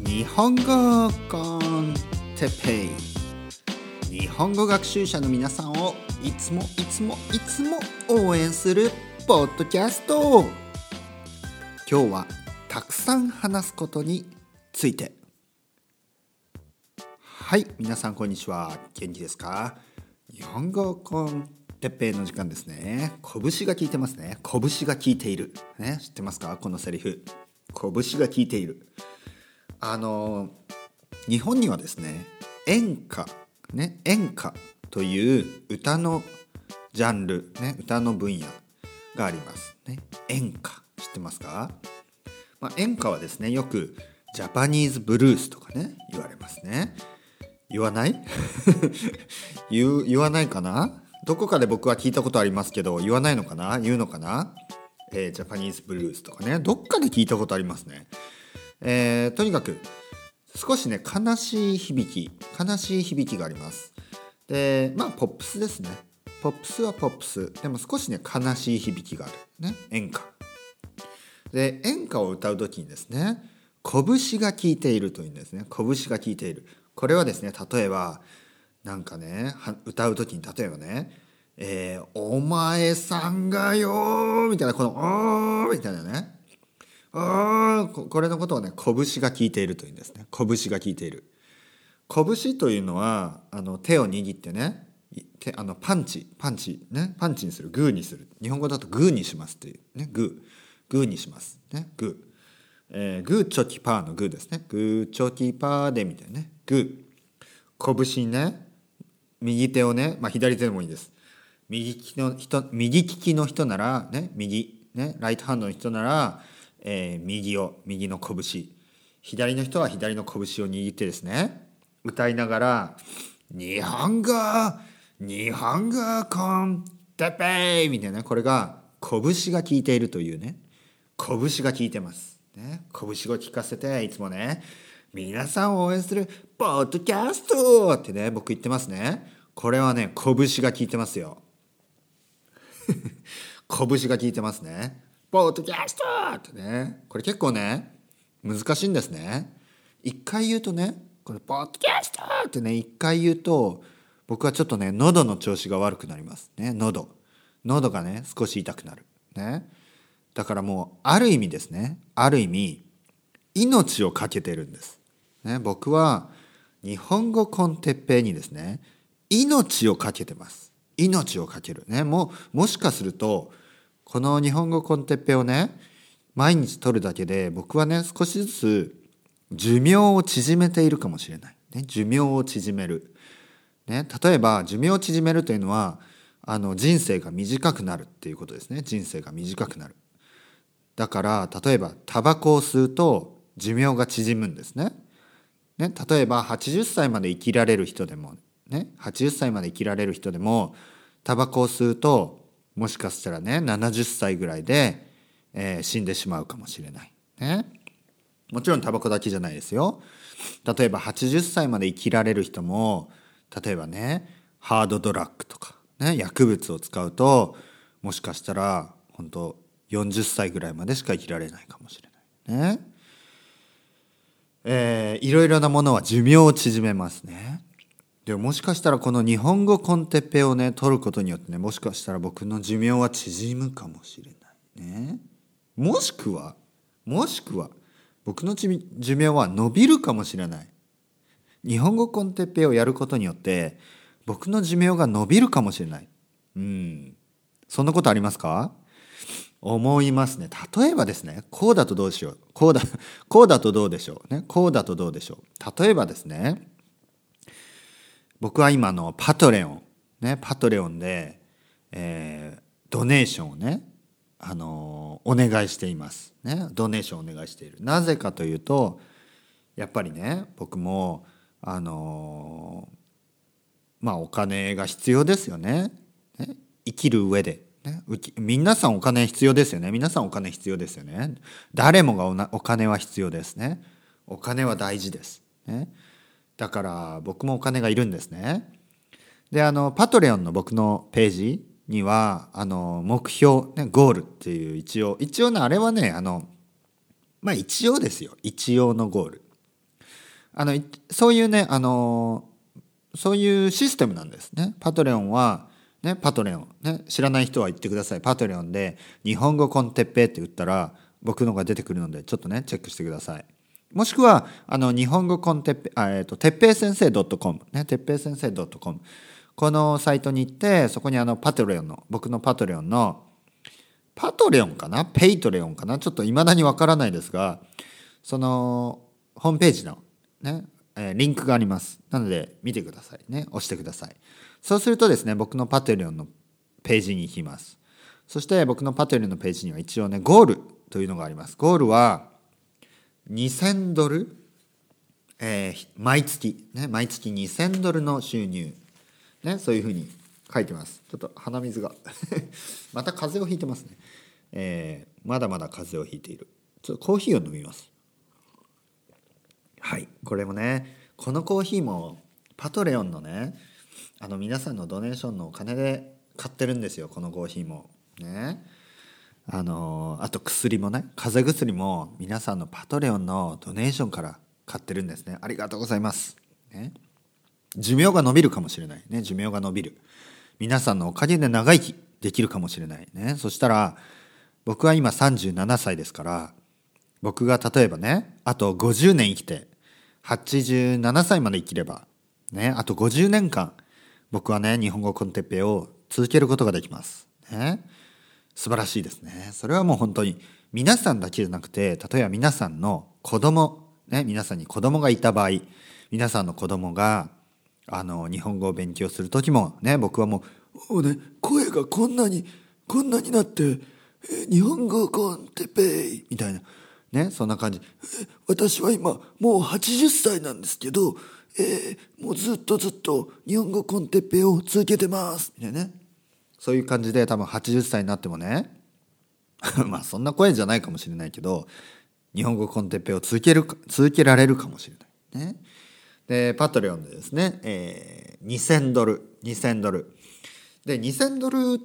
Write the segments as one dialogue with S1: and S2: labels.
S1: 日本語コンテッペイ。日本語学習者の皆さんをいつもいつもいつも応援するポッドキャスト。今日はたくさん話すことについて。はい皆さんこんにちは。元気ですか。日本語コンてっぺいの時間ですね。拳が効いてますね。拳が効いている。ね知ってますか？このセリフ。拳が効いている。あの日本にはですね演歌ね演歌という歌のジャンルね歌の分野があります。ね演歌知ってますか、まあ、演歌はですねよくジャパニーズブルースとかね言われますね。言わない？言わないかな？どこかで僕は聞いたことありますけど言わないのかな？言うのかな、えー、ジャパニーズブルースとかねどっかで聞いたことありますね、えー、とにかく少しね悲しい響き悲しい響きがあります。でまあポップスですね。ポップスはポップス。でも少しね悲しい響きがある。ね。演歌。で演歌を歌う時にですね拳が効いているというんですね。拳が効いている。これはですね例えばなんかね歌う時に例えばね「えー、お前さんがよ」みたいなこの「おー」みたいなね「おー」これのことをね拳が効いているというんですね。拳が効いている。拳というのはあの手を握ってね手あのパンチパンチねパンチにするグーにする。日本語だとグーにしますっていうねグー。グーにします。ねグー、えー、グーチョキパーのグーですね。グーチョキパーでみたいなね。グー。拳ね右手をね、まあ、左手でもいいです。右利きの人、右利きの人なら、ね、右、ね、ライトハンドの人なら、えー、右を、右の拳。左の人は左の拳を握ってですね、歌いながら、日本語、日本語コンテペイみたいな、これが拳が効いているというね、拳が効いてます。ね、拳を効かせて、いつもね、皆さんを応援するポッドキャストってね、僕言ってますね。これはね、拳が効いてますよ。拳が効いてますね。ポッドキャストってね。これ結構ね、難しいんですね。一回言うとね、これポッドキャストってね、一回言うと、僕はちょっとね、喉の調子が悪くなります。ね、喉。喉がね、少し痛くなる。ね。だからもう、ある意味ですね。ある意味、命を懸けてるんです。ね、僕は日本語コンテッペにですね命を懸けてます命を懸けるねもうもしかするとこの日本語コンテッペをね毎日取るだけで僕はね少しずつ寿命を縮めているかもしれない、ね、寿命を縮める、ね、例えば寿命を縮めるというのはあの人生が短くなるっていうことですね。人生が短くなる。だから例えばタバコを吸うと寿命が縮むんですね。ね、例えば80歳まで生きられる人でもね80歳まで生きられる人でもタバコを吸うともしかしたらね70歳ぐらいで、えー、死んでしまうかもしれない。ね、もちろんタバコだけじゃないですよ。例えば80歳まで生きられる人も例えばねハードドラッグとか、ね、薬物を使うともしかしたら本当40歳ぐらいまでしか生きられないかもしれない。ね、えー、いろいろなものは寿命を縮めますね。でももしかしたらこの日本語コンテッペをね取ることによってねもしかしたら僕の寿命は縮むかもしれないね。もしくはもしくは僕の寿命は伸びるかもしれない。日本語コンテッペをやることによって僕の寿命が伸びるかもしれない。うん。そんなことありますか？思いますね。例えばですね、こうだとどうしよう。こうだ、こうだとどうでしょう。ね、こうだとどうでしょう。例えばですね、僕は今のパトレオン、ね、パトレオンで、えー、ドネーションをね、あのー、お願いしています。ね、ドネーションをお願いしている。なぜかというと、やっぱりね、僕も、あのー、まあお金が必要ですよね。ね生きる上で。ね、皆さんお金必要ですよね。皆さんお金必要ですよね。誰もがお金は必要ですね。お金は大事です。ね、だから僕もお金がいるんですね。で、あの、パトレオンの僕のページには、あの、目標、ね、ゴールっていう一応、一応ね、あれはね、あの、まあ一応ですよ。一応のゴール。あのそういうねあのそういうシステムなんですね。パトレオンはねパトレオン。ね知らない人は言ってください。パトレオンで日本語コンテッペって打ったら僕のが出てくるのでちょっとねチェックしてください。もしくはあの日本語コンテッペあえっ、ー、とてっぺい先生 .com ねてっぺい先生 .com このサイトに行ってそこにあのパトレオンの僕のパトレオンのパトレオンかな？ペイトレオンかな？ちょっと未だにわからないですがそのホームページのね、えー、リンクがあります。なので見てくださいね。押してください。そうするとですね僕のパトレオンのページに行きます。そして僕のパトレオンのページには一応ねゴールというのがあります。ゴールは2000ドル、えー、毎月。ね毎月2000ドルの収入。ねそういうふうに書いてます。ちょっと鼻水が。また風邪をひいてますね、えー、まだまだ風邪をひいている。ちょっとコーヒーを飲みます。はいこれもねこのコーヒーもパトレオンのねあの皆さんのドネーションのお金で買ってるんですよこのコーヒーも。ね。あのあと薬もね風邪薬も皆さんのパトレオンのドネーションから買ってるんですね。ありがとうございます、ね、寿命が伸びるかもしれない。ね寿命が伸びる。皆さんのおかげで長生きできるかもしれない。ね。そしたら僕は今37歳ですから僕が例えばねあと50年生きて87歳まで生きればねあと50年間僕はね日本語コンテッペを続けることができます。ね。素晴らしいですね。それはもう本当に皆さんだけじゃなくて例えば皆さんの子供ね皆さんに子供がいた場合皆さんの子供があの日本語を勉強する時もね僕はもう、ね、声がこんなにこんなになって日本語コンテペイみたいなねそんな感じ。私は今もう80歳なんですけど、えー、もうずっとずっと日本語コンテッペを続けてますみたいなね。そういう感じで多分80歳になってもね まあそんな声じゃないかもしれないけど日本語コンテッペを続ける続けられるかもしれないね。で、パトレオンでですね、えー、2000ドル、2000ドル。で、2000ドル、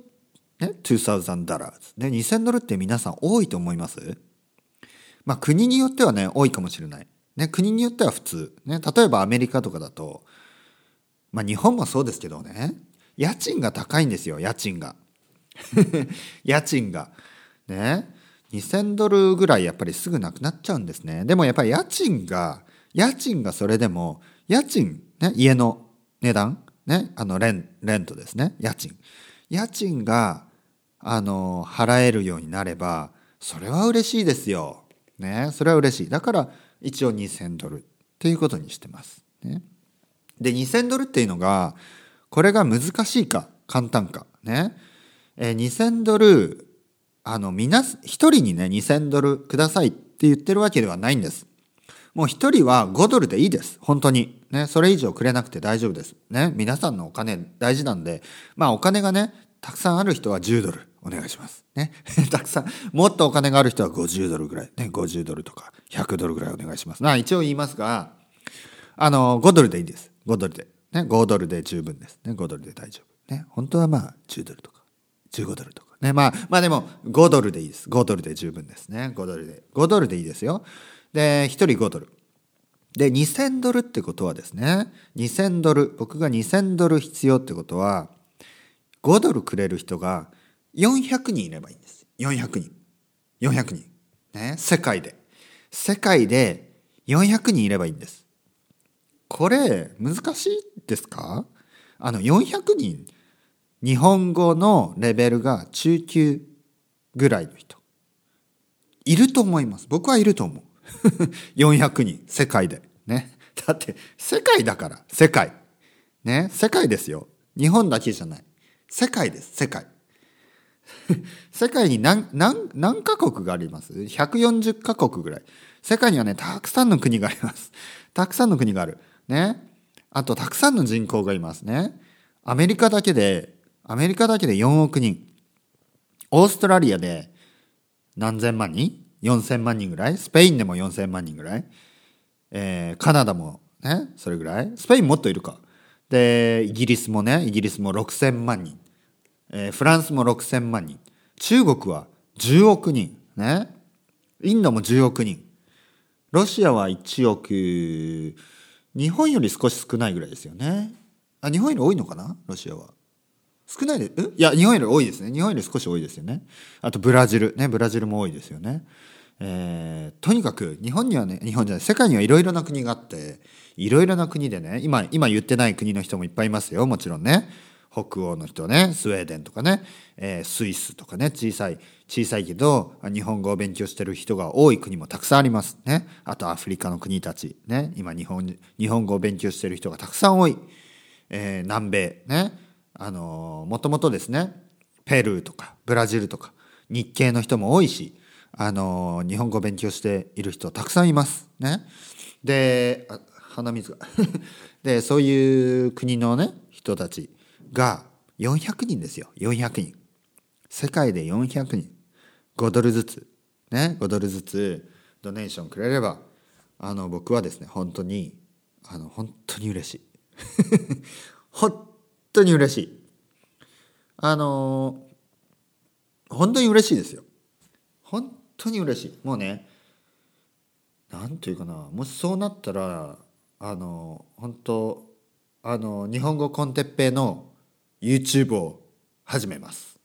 S1: ね、2000ドル。ね、2000ドルって皆さん多いと思います？まあ国によってはね、多いかもしれない。ね、国によっては普通。ね、例えばアメリカとかだと、まあ日本もそうですけどね、家賃が高いんですよ、家賃が。家賃が。ね。2000ドルぐらいやっぱりすぐなくなっちゃうんですね。でもやっぱり家賃が、家賃がそれでも家賃、ね、家の値段、ね、あのレンレントですね家賃家賃があの払えるようになればそれは嬉しいですよ。ね、それは嬉しい。だから一応2000ドルっていうことにしてます。ね、で2000ドルっていうのがこれが難しいか簡単か。ね、えー、2000ドルあのみな一人にね2000ドルくださいって言ってるわけではないんです。もう一人は5ドルでいいです。本当に。ね、それ以上くれなくて大丈夫です。ね、皆さんのお金大事なんで、まあお金がね、たくさんある人は10ドルお願いします。ね、たくさん、もっとお金がある人は50ドルぐらい、ね、50ドルとか100ドルぐらいお願いします。な一応言いますが、あの、5ドルでいいです。5ドルで。ね、5ドルで十分です。ね、5ドルで大丈夫。ね、本当はまあ10ドルとか、15ドルとか。ね、まあ、まあでも5ドルでいいです。5ドルで十分ですね。5ドルで。5ドルでいいですよ。で、1人5ドル。で、2000ドルってことはですね、2000ドル、僕が2000ドル必要ってことは、5ドルくれる人が400人いればいいんです。400人。400人。ね、世界で。世界で400人いればいいんです。これ、難しいですか？あの、400人、日本語のレベルが中級ぐらいの人。いると思います。僕はいると思う。400人、世界で。ね。だって、世界だから、世界。ね。世界ですよ。日本だけじゃない。世界です、世界。世界に何、何、何カ国があります ?140 カ国ぐらい。世界にはね、たくさんの国があります。たくさんの国がある。ね。あと、たくさんの人口がいますね。アメリカだけで、アメリカだけで4億人。オーストラリアで何千万人？4000万人ぐらい？スペインでも4000万人ぐらい、えー、カナダもねそれぐらい？スペインもっといるか。でイギリスもねイギリスも6000万人、えー、フランスも6000万人。中国は10億人。ね。インドも10億人。ロシアは1億日本より少し少ないぐらいですよね。あ日本より多いのかな？ロシアは。少ないでいや日本より多いですね。日本より少し多いですよね。あとブラジル。ねブラジルも多いですよね。えー、とにかく日本にはね日本じゃない世界にはいろいろな国があっていろいろな国でね今今言ってない国の人もいっぱいいますよ。もちろんね。北欧の人ねスウェーデンとかね、えー、スイスとかね小さい小さいけど日本語を勉強してる人が多い国もたくさんありますね。あとアフリカの国たちね今日本日本語を勉強してる人がたくさん多い、えー、南米ねあのー、もともとですねペルーとかブラジルとか日系の人も多いしあの日本語を勉強している人たくさんいますね。で鼻水が。でそういう国のね人たちが400人ですよ。400人。世界で400人。5ドルずつ。ね？5ドルずつドネーションくれればあの僕はですね本当にあの本当に嬉しい。本当に嬉しい。あの本当に嬉しいですよ。本当に嬉しい。もうね何というかな。もしそうなったらあの本当あの日本語コンテッペイの YouTube を始めます。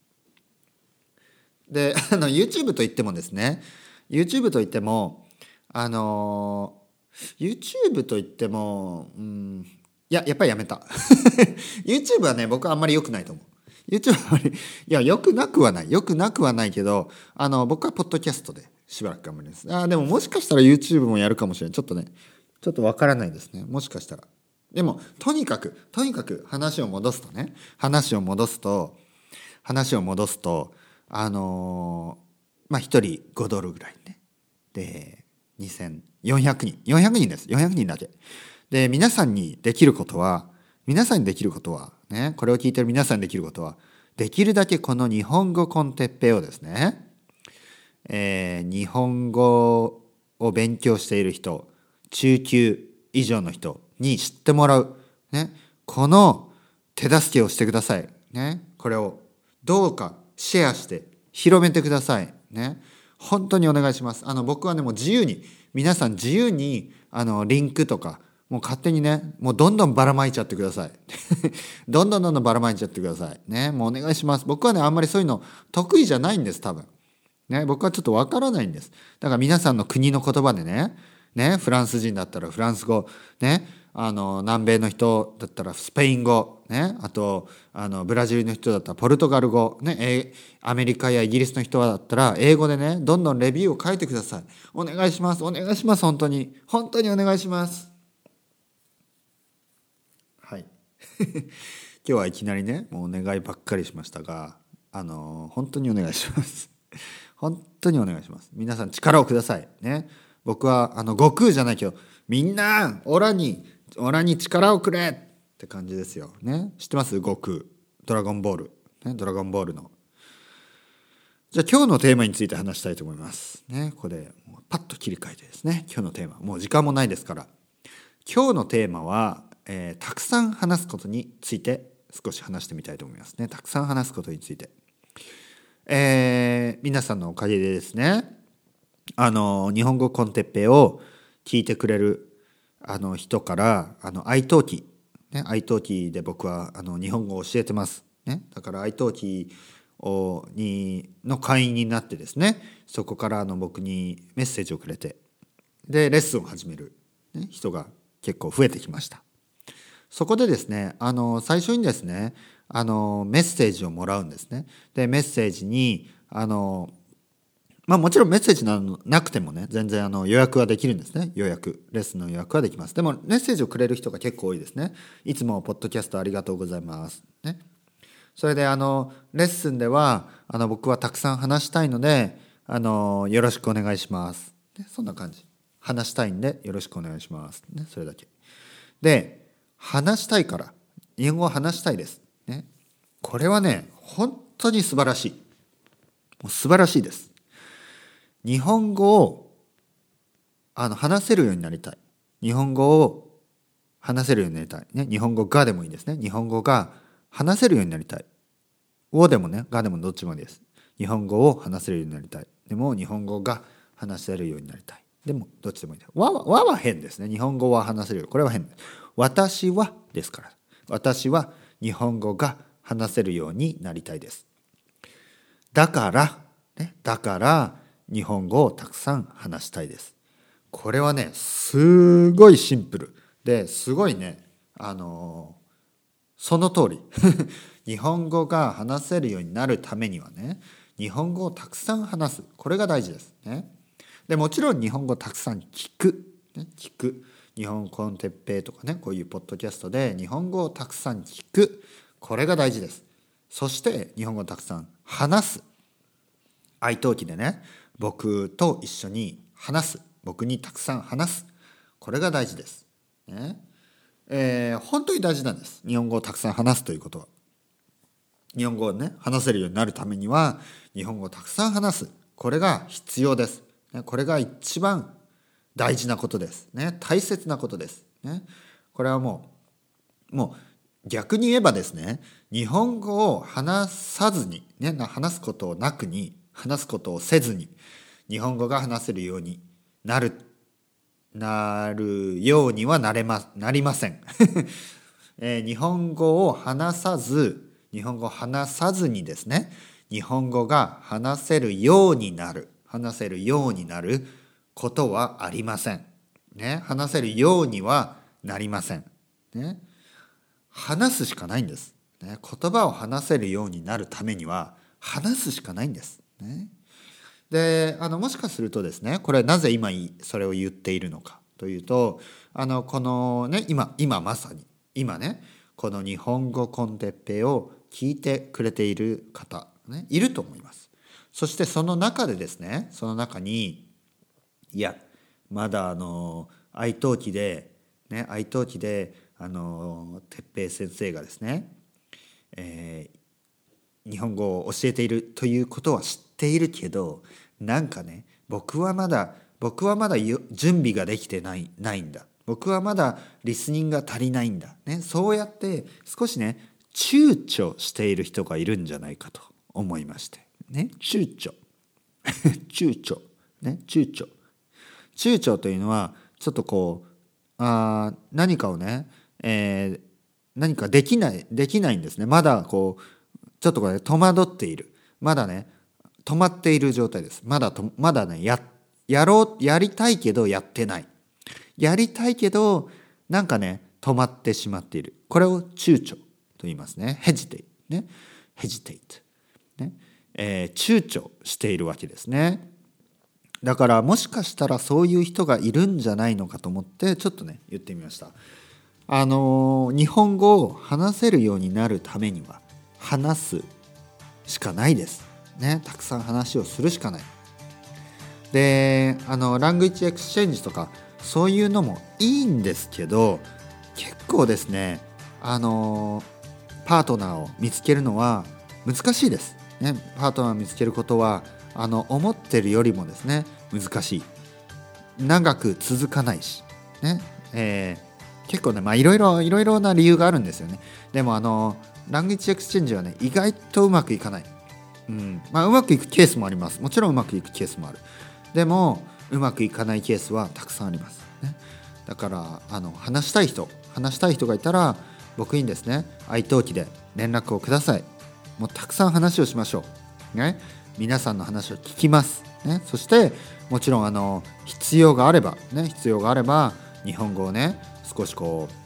S1: で あの YouTube といってもですね YouTube といってもあの YouTube といってもうんいややっぱりやめた。YouTube はね僕はあんまり良くないと思う。YouTube はあまりいや良くなくはない。良くなくはないけどあの僕はポッドキャストでしばらく頑張ります。あでももしかしたら YouTube もやるかもしれない。ちょっとねちょっとわからないですね。もしかしたら。でもとにかくとにかく話を戻すとね話を戻すと話を戻すとあのー、まあ1人5ドルぐらいね。で2400人。400人です。400人だけ。で皆さんにできることは皆さんにできることはねこれを聞いてる皆さんにできることはできるだけこの日本語コンテッペをですね、えー、日本語を勉強している人中級以上の人に知ってもらう、ね、この手助けをしてください、ね、これをどうかシェアして広めてください、ね、本当にお願いします。あの僕はねもう自由に皆さん自由にあのリンクとかもう勝手にねもうどんどんばらまいちゃってください。どんどんどんどんばらまいちゃってください。ね。もうお願いします。僕はねあんまりそういうの得意じゃないんです多分。ね。僕はちょっとわからないんです。だから皆さんの国の言葉でね。ね。フランス人だったらフランス語。ね。あの南米の人だったらスペイン語、ね、あとあのブラジルの人だったらポルトガル語、ね、アメリカやイギリスの人だったら英語でねどんどんレビューを書いてください。お願いします。お願いします。本当に。本当にお願いします。はい。今日はいきなりねもうお願いばっかりしましたがあの本当にお願いします。本当にお願いします。皆さん力をください。ね。僕はあの悟空じゃないけどみんなオラにオラに力をくれって感じですよ。ね。知ってます？悟空。ドラゴンボール。ね、ドラゴンボールの。じゃあ今日のテーマについて話したいと思います。ね。ここでパッと切り替えてですね。今日のテーマ。もう時間もないですから。今日のテーマは、えー、たくさん話すことについて少し話してみたいと思いますね。たくさん話すことについて。えー、皆さんのおかげでですね、あの、日本語コンテッペを聞いてくれるあの人からあの iTalki、ね、iTalki で僕はあの日本語を教えてます、ね、だから iTalki をにの会員になってですねそこからあの僕にメッセージをくれて。でレッスンを始める、ね、人が結構増えてきました。そこでですねあの最初にですねあのメッセージをもらうんですね。でメッセージにあのまあもちろんメッセージななくてもね、全然あの予約はできるんですね。予約。レッスンの予約はできます。でもメッセージをくれる人が結構多いですね。いつもポッドキャストありがとうございます。ね。それであの、レッスンでは、あの僕はたくさん話したいので、あの、よろしくお願いします。ね、そんな感じ。話したいんでよろしくお願いします。ね、それだけ。で、話したいから、日本語を話したいです。ね。これはね、本当に素晴らしい。もう素晴らしいです。日本語をあの話せるようになりたい。日本語を話せるようになりたい。ね、日本語がでもいいですね。日本語が話せるようになりたい。をでもね、がでもどっちもです。日本語を話せるようになりたい。でも日本語が話せるようになりたい。でもどっちでもいいわはわは変ですね日本語は話せるよこれは変私はですから私は日本語が話せるようになりたいですだから、ね、だから日本語をたくさん話したいです。これはねすごいシンプル。ですごいねあのその通り。日本語が話せるようになるためにはね日本語をたくさん話す。これが大事ですね。でもちろん日本語をたくさん聞く、ね、聞く。日本コンテッペイとかねこういうポッドキャストで日本語をたくさん聞く。これが大事です。そして日本語をたくさん話す。愛登記でね僕と一緒に話す僕にたくさん話すこれが大事です。ねえー、本当に大事なんです日本語をたくさん話すということは。日本語をね話せるようになるためには日本語をたくさん話すこれが必要です。これが一番大事なことです。ね、大切なことです。ね、これはもうもう逆に言えばですね日本語を話さずに、ね、話すことをなくに話すことをせずに 日本語が話せるようになるなるようにはなれまなりません、えー、日本語を話さず日本語を話さずにですね日本語が話せるようになる話せるようになることはありません。ね、話せるようにはなりません。ね、話すしかないんです、ね。言葉を話せるようになるためには話すしかないんです。ね、であのもしかするとですねこれなぜ今それを言っているのかというとあのこのね今今まさに今ねこの日本語コンテッペを聞いてくれている方、ね、いると思います。そしてその中でですねその中にいやまだあの愛登記でね愛登記であの哲平先生がですね、えー、日本語を教えているということは知ってているけどなんかね僕はまだ僕はまだ準備ができてないないんだ。僕はまだリスニングが足りないんだ、ね、そうやって少しね躊躇している人がいるんじゃないかと思いまして。ね躊躇。躊躇。ね躊躇。躊躇というのはちょっとこうあ何かをね、えー、何かできないできないんですね。まだこうちょっとこれ戸惑っている。まだね止まっている状態です。まだとまだねややろうやりたいけどやってない。やりたいけどなんかね止まってしまっている。これを躊躇と言いますね。ヘジテイね。ヘジテイトね。えー、躊躇しているわけですね。だからもしかしたらそういう人がいるんじゃないのかと思ってちょっとね言ってみました。あの日本語を話せるようになるためには話すしかないです。ねたくさん話をするしかない。であのラングイッチエクスチェンジとかそういうのもいいんですけど結構ですねあのパートナーを見つけるのは難しいです、ね、パートナーを見つけることはあの思ってるよりもですね難しい。長く続かないし。ねえー、結構ねまあいろいろいろいろな理由があるんですよね。でもあの language exchange はね意外とうまくいかない、うん。まあ、うまくいくケースもあります。もちろんうまくいくケースもある。でもうまくいかないケースはたくさんあります、ね、だからあの話したい人話したい人がいたら僕にですね愛登記で連絡をください。もうたくさん話をしましょう。ね。皆さんの話を聞きます、ね、そしてもちろんあの必要があればね。必要があれば日本語をね少しこう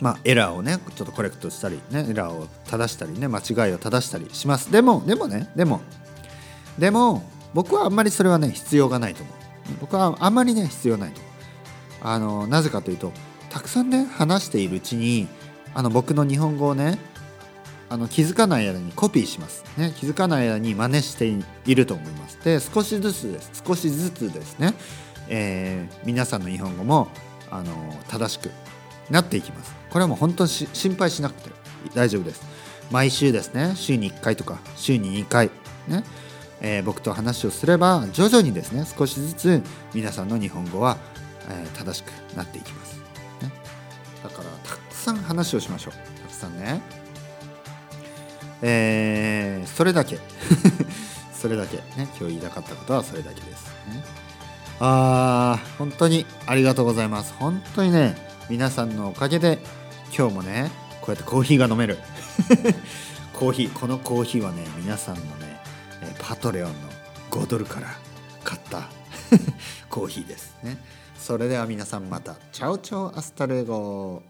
S1: まあエラーをねちょっとコレクトしたりねエラーを正したりね間違いを正したりします。でもでもねでもでも僕はあんまりそれはね必要がないと思う。僕はあんまりね必要ないとあのなぜかというとたくさんね話しているうちにあの僕の日本語をねあの気づかない間にコピーします、ね、気づかない間に真似していると思います。で少しずつです。少しずつですね、えー、皆さんの日本語もあの正しくなっていきます。これはもう本当に心配しなくて大丈夫です。毎週ですね週に1回とか週に2回ね、えー、僕と話をすれば徐々にですね少しずつ皆さんの日本語は、えー、正しくなっていきます、ね、だからたくさん話をしましょう。たくさんね。えー、それだけ。それだけ。ね今日言いたかったことはそれだけです。ね。あー本当にありがとうございます。本当にね皆さんのおかげで今日もねこうやってコーヒーが飲める。コーヒーこのコーヒーはね皆さんのねパトレオンの5ドルから買った コーヒーですね。それでは皆さんまた。 Chao chao hasta luego